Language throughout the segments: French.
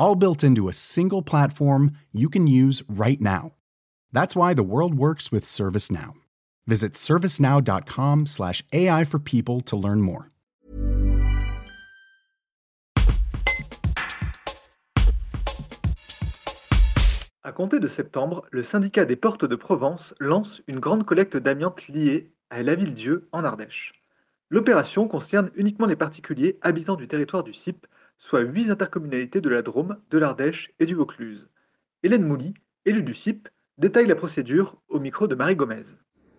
all built into a single platform you can use right now. That's why the world works with ServiceNow. Visit servicenow.com/ai for people to learn more. À compter de septembre, le syndicat des portes de Provence lance une grande collecte d'amiante liée à la Ville-Dieu en Ardèche. L'opération concerne uniquement les particuliers habitants du territoire du CIP soit huit intercommunalités de la Drôme, de l'Ardèche et du Vaucluse. Hélène Mouly, élue du CIP, détaille la procédure au micro de Marie Gomez.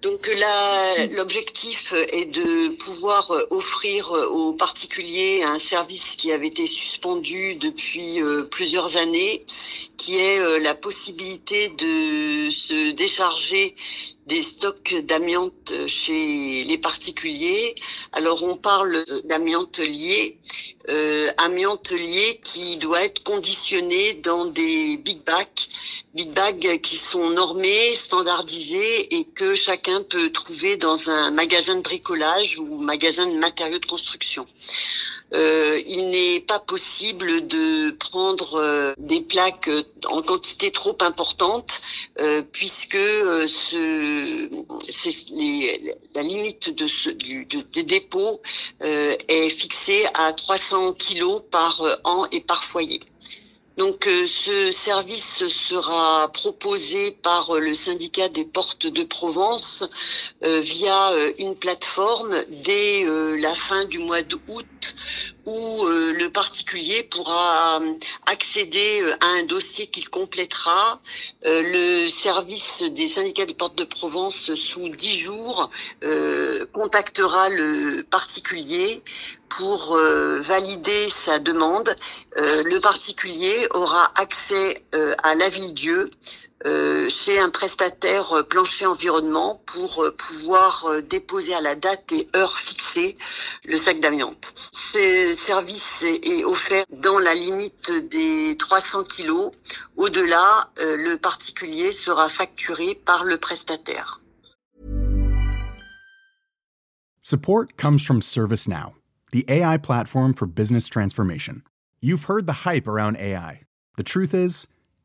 Donc là, l'objectif est de pouvoir offrir aux particuliers un service qui avait été suspendu depuis euh, plusieurs années, qui est euh, la possibilité de se décharger des stocks d'amiante chez les particuliers. Alors on parle d'amiante liée, euh, amiante liée qui doit être conditionnée dans des big bags, big bags qui sont normés, standardisés et que chacun peut trouver dans un magasin de bricolage ou magasin de matériaux de construction. Euh, il n'est pas possible de prendre euh, des plaques euh, en quantité trop importante puisque ce, les, la limite de ce, du, de, des dépôts est fixée à 300 kilos par an et par foyer. Donc ce service sera proposé par le syndicat des portes de Provence via une plateforme dès la fin du mois d'août où euh, le particulier pourra euh, accéder euh, à un dossier qu'il complétera. le service des syndicats des portes de Provence, sous dix jours, contactera le particulier pour valider sa demande. le particulier aura accès à l'avis-dieu euh, chez un prestataire euh, plancher environnement pour euh, pouvoir déposer à la date et heure fixée le sac d'amiante. Ce service est offert dans la limite des 300 kilos. Au-delà, le particulier sera facturé par le prestataire. Support comes from ServiceNow, the AI platform for business transformation. You've heard the hype around AI. The truth is,